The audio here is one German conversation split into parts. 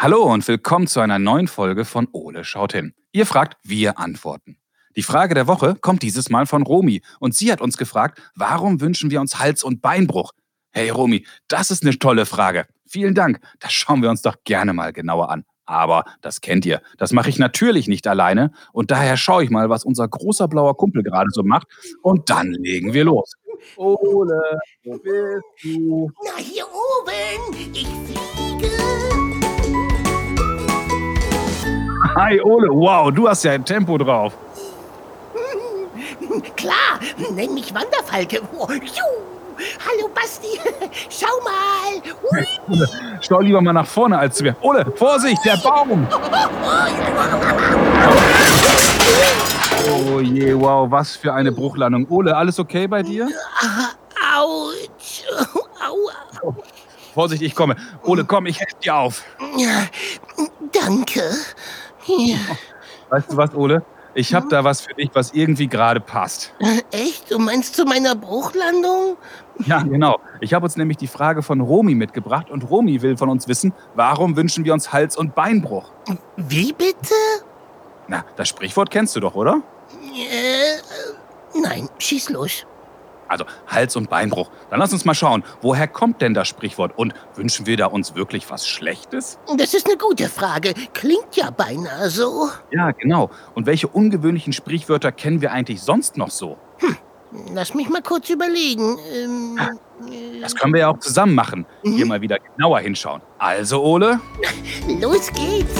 Hallo und willkommen zu einer neuen Folge von Ole schaut hin. Ihr fragt, wir antworten. Die Frage der Woche kommt dieses Mal von Romi und sie hat uns gefragt, warum wünschen wir uns Hals- und Beinbruch? Hey Romi, das ist eine tolle Frage. Vielen Dank. Das schauen wir uns doch gerne mal genauer an. Aber das kennt ihr, das mache ich natürlich nicht alleine und daher schaue ich mal, was unser großer blauer Kumpel gerade so macht und dann legen wir los. Ole, wo bist du? Na, hier oben. Ich fliege. Hi Ole, wow, du hast ja ein Tempo drauf. Klar, nenn mich Wanderfalke. Oh. Hallo Basti, schau mal. Ole, schau lieber mal nach vorne als zu mir. Ole, Vorsicht, der Baum! Oh je, wow, was für eine Bruchlandung. Ole, alles okay bei dir? Autsch. Aua. Vorsicht, ich komme. Ole, komm, ich helfe dir auf. Danke. Ja. Weißt du was, Ole? Ich habe da was für dich, was irgendwie gerade passt. Echt? Du meinst zu meiner Bruchlandung? Ja, genau. Ich habe uns nämlich die Frage von Romi mitgebracht und Romi will von uns wissen, warum wünschen wir uns Hals- und Beinbruch? Wie bitte? Na, das Sprichwort kennst du doch, oder? Äh, nein, schieß los. Also Hals- und Beinbruch. Dann lass uns mal schauen, woher kommt denn das Sprichwort und wünschen wir da uns wirklich was Schlechtes? Das ist eine gute Frage. Klingt ja beinahe so. Ja, genau. Und welche ungewöhnlichen Sprichwörter kennen wir eigentlich sonst noch so? Lass mich mal kurz überlegen. Ähm, äh, Das können wir ja auch zusammen machen. Hier mal wieder genauer hinschauen. Also, Ole? los geht's.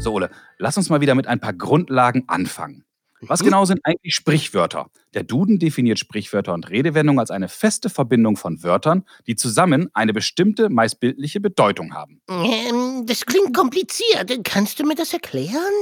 So, Ole, lass uns mal wieder mit ein paar Grundlagen anfangen. Was genau sind eigentlich Sprichwörter? Der Duden definiert Sprichwörter und Redewendungen als eine feste Verbindung von Wörtern, die zusammen eine bestimmte, meist bildliche Bedeutung haben. Ähm, das klingt kompliziert. Kannst du mir das erklären?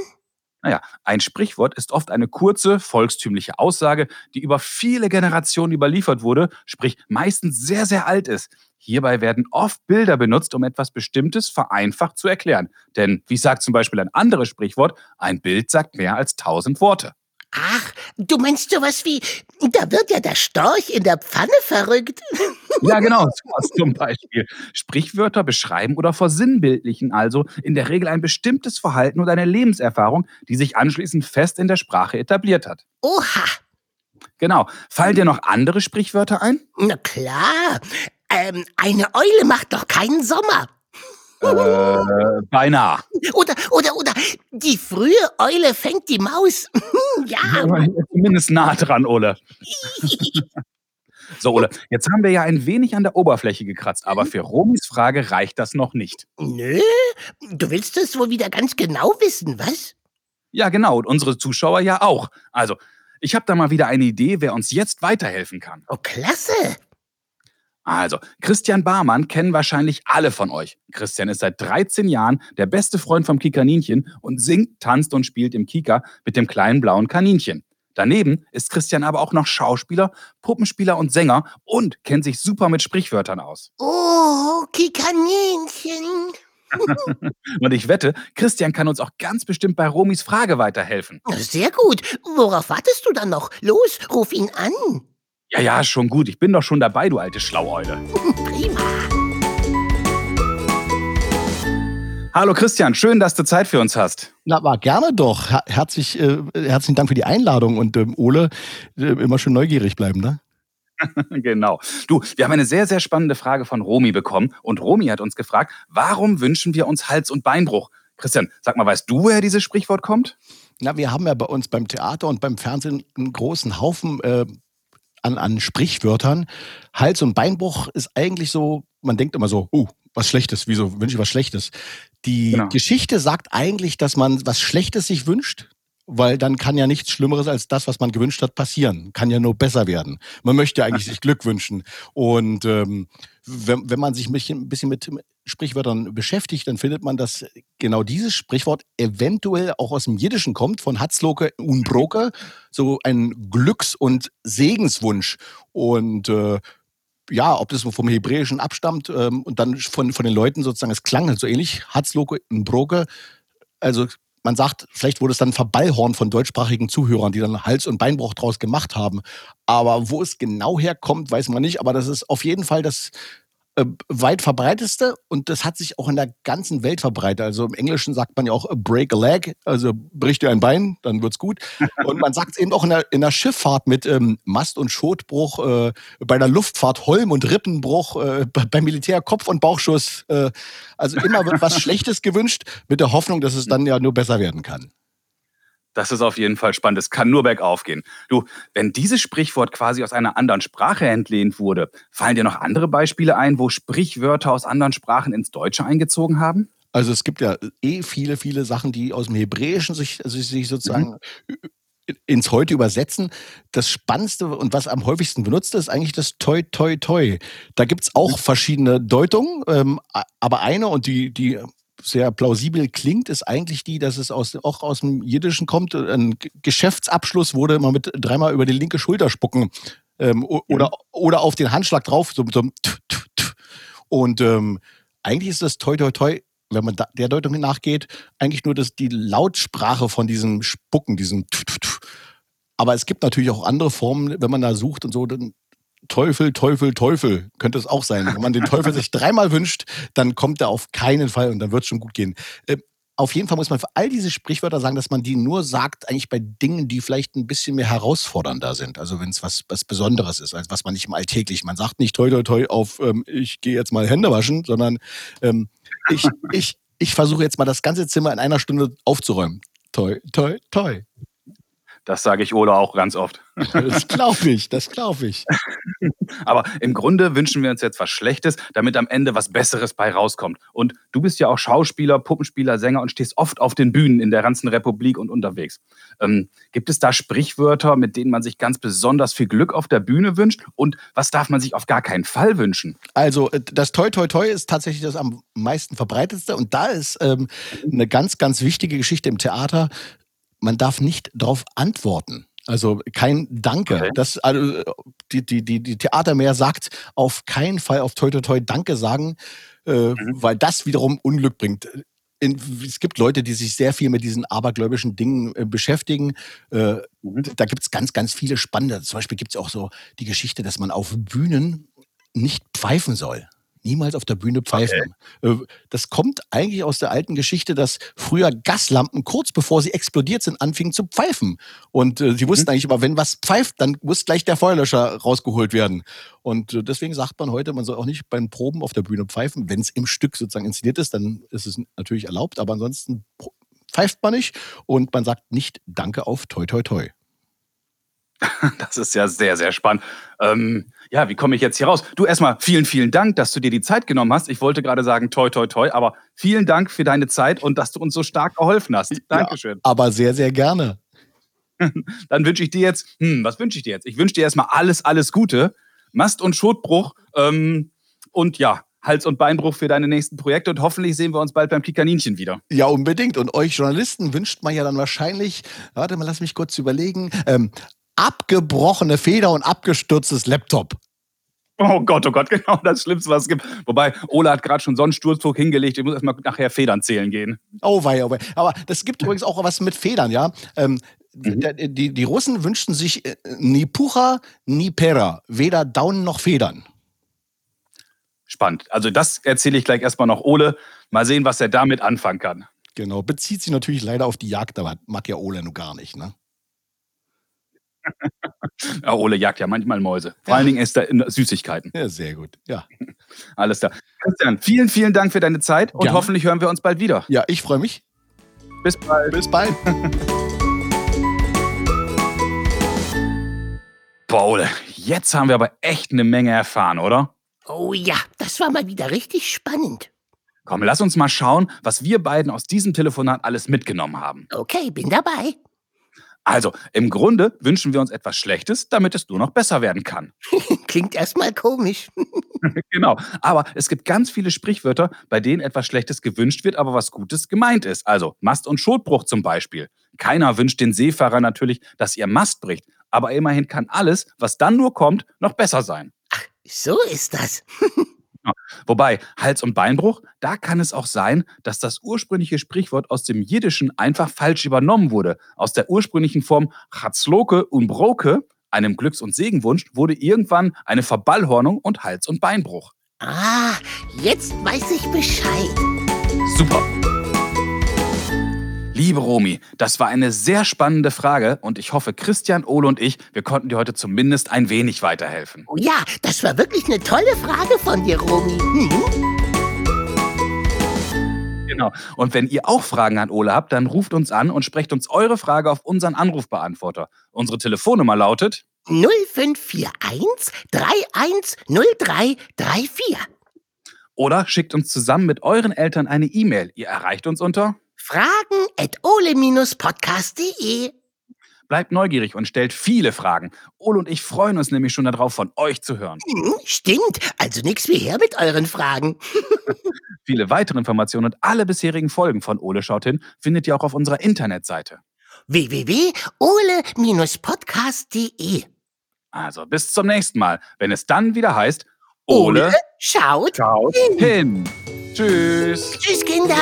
Naja, ein Sprichwort ist oft eine kurze, volkstümliche Aussage, die über viele Generationen überliefert wurde, sprich meistens sehr, sehr alt ist. Hierbei werden oft Bilder benutzt, um etwas Bestimmtes vereinfacht zu erklären. Denn, wie sagt zum Beispiel ein anderes Sprichwort, ein Bild sagt mehr als tausend Worte. Ach, du meinst sowas wie, da wird ja der Storch in der Pfanne verrückt. Ja, genau, sowas zum Beispiel. Sprichwörter beschreiben oder versinnbildlichen also in der Regel ein bestimmtes Verhalten oder eine Lebenserfahrung, die sich anschließend fest in der Sprache etabliert hat. Oha, Genau. Fallen dir noch andere Sprichwörter ein? na klar. Ähm, eine Eule macht doch keinen Sommer. Äh, beinahe. Oder, oder, oder, die frühe Eule fängt die Maus. ja, Zumindest nah dran, Ole. So, Ole, jetzt haben wir ja ein wenig an der Oberfläche gekratzt, aber für Romis Frage reicht das noch nicht. nö, du willst es wohl wieder ganz genau wissen, was? Ja, genau, und unsere Zuschauer ja auch. Also, ich habe da mal wieder eine Idee, wer uns jetzt weiterhelfen kann. Oh, klasse. Also, Christian Barmann kennen wahrscheinlich alle von euch. Christian ist seit 13 Jahren der beste Freund vom Kikaninchen und singt, tanzt und spielt im Kika mit dem kleinen blauen Kaninchen. Daneben ist Christian aber auch noch Schauspieler, Puppenspieler und Sänger und kennt sich super mit Sprichwörtern aus. Oh, Kikaninchen. Und ich wette, Christian kann uns auch ganz bestimmt bei Romis Frage weiterhelfen. Sehr gut. Worauf wartest du dann noch? Los, ruf ihn an. Ja, ja, schon gut. Ich bin doch schon dabei, du alte Schlaueule. Prima. Hallo Christian, schön, dass du Zeit für uns hast. Na, war gerne doch. Her herzlich, äh, herzlichen Dank für die Einladung und ähm, Ole, äh, immer schön neugierig bleiben, ne? genau. Du, wir haben eine sehr, sehr spannende Frage von Romi bekommen und Romi hat uns gefragt, warum wünschen wir uns Hals- und Beinbruch? Christian, sag mal, weißt du, woher dieses Sprichwort kommt? Na, wir haben ja bei uns beim Theater und beim Fernsehen einen großen Haufen äh, an, an Sprichwörtern. Hals- und Beinbruch ist eigentlich so, man denkt immer so, oh, was Schlechtes, wieso wünsche ich was Schlechtes? Die Genau. Geschichte sagt eigentlich, dass man was Schlechtes sich wünscht, weil dann kann ja nichts Schlimmeres als das, was man gewünscht hat, passieren. Kann ja nur besser werden. Man möchte eigentlich sich Glück wünschen. Und ähm, wenn, wenn man sich ein bisschen, ein bisschen mit Sprichwörtern beschäftigt, dann findet man, dass genau dieses Sprichwort eventuell auch aus dem Jiddischen kommt, von Hatzloke Unbroke, so ein Glücks- und Segenswunsch. Und äh, ja, ob das vom Hebräischen abstammt ähm, und dann von, von den Leuten sozusagen, es klang halt so ähnlich, Hatzloke Unbroke. Also man sagt, vielleicht wurde es dann verballhorn von deutschsprachigen Zuhörern, die dann Hals- und Beinbruch draus gemacht haben. Aber wo es genau herkommt, weiß man nicht. Aber das ist auf jeden Fall das äh, weit verbreiteste und das hat sich auch in der ganzen Welt verbreitet. Also im Englischen sagt man ja auch break a leg, also bricht dir ein Bein, dann wird's gut. Und man sagt es eben auch in der, in der Schifffahrt mit ähm, Mast- und Schotbruch, äh, bei der Luftfahrt Holm- und Rippenbruch, äh, beim Militär Kopf- und Bauchschuss. Äh, also immer wird was Schlechtes gewünscht, mit der Hoffnung, dass es dann ja nur besser werden kann. Das ist auf jeden Fall spannend. Es kann nur bergauf gehen. Du, wenn dieses Sprichwort quasi aus einer anderen Sprache entlehnt wurde, fallen dir noch andere Beispiele ein, wo Sprichwörter aus anderen Sprachen ins Deutsche eingezogen haben? Also es gibt ja eh viele, viele Sachen, die aus dem Hebräischen sich, sich, sich sozusagen mhm. ins Heute übersetzen. Das Spannendste und was am häufigsten benutzt ist, eigentlich das Toi, Toi, Toi. Da gibt es auch mhm. verschiedene Deutungen, ähm, aber eine und die, die sehr plausibel klingt, ist eigentlich die, dass es aus, auch aus dem Jiddischen kommt. Ein Geschäftsabschluss wurde immer mit dreimal über die linke Schulter spucken ähm, oder, mhm. oder auf den Handschlag drauf. So, so, und ähm, eigentlich ist das toi toi toi, wenn man der Deutung nachgeht, eigentlich nur das, die Lautsprache von diesem Spucken, diesem aber es gibt natürlich auch andere Formen, wenn man da sucht und so, dann Teufel, Teufel, Teufel könnte es auch sein. Wenn man den Teufel sich dreimal wünscht, dann kommt er auf keinen Fall und dann wird es schon gut gehen. Äh, auf jeden Fall muss man für all diese Sprichwörter sagen, dass man die nur sagt, eigentlich bei Dingen, die vielleicht ein bisschen mehr herausfordernder sind. Also wenn es was, was Besonderes ist, als was man nicht im Alltäglich. Man sagt nicht toi toi toi auf, ähm, ich gehe jetzt mal Hände waschen, sondern ähm, ich, ich, ich versuche jetzt mal das ganze Zimmer in einer Stunde aufzuräumen. Toi, toi, toi. Das sage ich Ola auch ganz oft. Das glaube ich, das glaube ich. Aber im Grunde wünschen wir uns jetzt was Schlechtes, damit am Ende was Besseres bei rauskommt. Und du bist ja auch Schauspieler, Puppenspieler, Sänger und stehst oft auf den Bühnen in der ganzen Republik und unterwegs. Ähm, gibt es da Sprichwörter, mit denen man sich ganz besonders viel Glück auf der Bühne wünscht? Und was darf man sich auf gar keinen Fall wünschen? Also äh, das Toi Toi Toi ist tatsächlich das am meisten verbreitetste. Und da ist ähm, eine ganz, ganz wichtige Geschichte im Theater man darf nicht darauf antworten. Also kein Danke. Okay. Das, also, die, die, die, die Theatermeer sagt auf keinen Fall auf Toi Toi Toi Danke sagen, äh, mhm. weil das wiederum Unglück bringt. In, es gibt Leute, die sich sehr viel mit diesen abergläubischen Dingen äh, beschäftigen. Äh, mhm. Da gibt es ganz, ganz viele spannende. Zum Beispiel gibt es auch so die Geschichte, dass man auf Bühnen nicht pfeifen soll niemals auf der Bühne pfeifen. Okay. Äh, das kommt eigentlich aus der alten Geschichte, dass früher Gaslampen kurz bevor sie explodiert sind, anfingen zu pfeifen. Und äh, sie mhm. wussten eigentlich immer, wenn was pfeift, dann muss gleich der Feuerlöscher rausgeholt werden. Und äh, deswegen sagt man heute, man soll auch nicht beim Proben auf der Bühne pfeifen. Wenn es im Stück sozusagen inszeniert ist, dann ist es natürlich erlaubt, aber ansonsten pfeift man nicht und man sagt nicht Danke auf Toi Toi Toi. Das ist ja sehr, sehr spannend. Ähm, ja, wie komme ich jetzt hier raus? Du erstmal vielen, vielen Dank, dass du dir die Zeit genommen hast. Ich wollte gerade sagen, toi, toi, toi, aber vielen Dank für deine Zeit und dass du uns so stark geholfen hast. Dankeschön. Ja, aber sehr, sehr gerne. Dann wünsche ich dir jetzt, hm, was wünsche ich dir jetzt? Ich wünsche dir erstmal alles, alles Gute. Mast- und Schotbruch ähm, und ja, Hals- und Beinbruch für deine nächsten Projekte und hoffentlich sehen wir uns bald beim Kikaninchen wieder. Ja, unbedingt. Und euch Journalisten wünscht man ja dann wahrscheinlich, warte mal, lass mich kurz überlegen, ähm, abgebrochene Feder und abgestürztes Laptop. Oh Gott, oh Gott, genau das Schlimmste, was es gibt. Wobei, Ola hat gerade schon so einen Sturzflug hingelegt, ich muss erstmal nachher Federn zählen gehen. Oh wei, oh wei. Aber das gibt übrigens auch was mit Federn, ja. Ähm, mhm. die, die Russen wünschten sich äh, ni Pucha, ni Pera. Weder Daunen noch Federn. Spannend. Also das erzähle ich gleich erstmal noch Ole. Mal sehen, was er damit anfangen kann. Genau, bezieht sich natürlich leider auf die Jagd, aber mag ja Ole nur gar nicht, ne? Ja, Ole jagt ja manchmal Mäuse. Vor ja. allen Dingen isst er Süßigkeiten. Ja, sehr gut. Ja. Alles klar. Christian, vielen, vielen Dank für deine Zeit und Gerne. hoffentlich hören wir uns bald wieder. Ja, ich freue mich. Bis bald. Bis bald. Boah, Ole, jetzt haben wir aber echt eine Menge erfahren, oder? Oh ja, das war mal wieder richtig spannend. Komm, lass uns mal schauen, was wir beiden aus diesem Telefonat alles mitgenommen haben. Okay, bin dabei. Also, im Grunde wünschen wir uns etwas Schlechtes, damit es nur noch besser werden kann. Klingt erstmal komisch. genau. Aber es gibt ganz viele Sprichwörter, bei denen etwas Schlechtes gewünscht wird, aber was Gutes gemeint ist. Also Mast- und Schotbruch zum Beispiel. Keiner wünscht den Seefahrer natürlich, dass ihr Mast bricht. Aber immerhin kann alles, was dann nur kommt, noch besser sein. Ach, so ist das. Wobei, Hals- und Beinbruch, da kann es auch sein, dass das ursprüngliche Sprichwort aus dem Jiddischen einfach falsch übernommen wurde. Aus der ursprünglichen Form Chatzloke und Broke, einem Glücks- und Segenwunsch, wurde irgendwann eine Verballhornung und Hals- und Beinbruch. Ah, jetzt weiß ich Bescheid. Super. Liebe Romy, das war eine sehr spannende Frage und ich hoffe, Christian, Ole und ich, wir konnten dir heute zumindest ein wenig weiterhelfen. Oh ja, das war wirklich eine tolle Frage von dir, Romy. Mhm. Genau. Und wenn ihr auch Fragen an Ole habt, dann ruft uns an und sprecht uns eure Frage auf unseren Anrufbeantworter. Unsere Telefonnummer lautet 0541 310334. oder schickt uns zusammen mit euren Eltern eine E-Mail. Ihr erreicht uns unter Fragen at ole-podcast.de. Bleibt neugierig und stellt viele Fragen. Ole und ich freuen uns nämlich schon darauf, von euch zu hören. Hm, stimmt, also nix wie her mit euren Fragen. Viele weitere Informationen und alle bisherigen Folgen von Ole schaut hin findet ihr auch auf unserer Internetseite. www.ole-podcast.de. Also bis zum nächsten Mal, wenn es dann wieder heißt Ole schaut schaut hin. Tschüss. Tschüss, Kinder.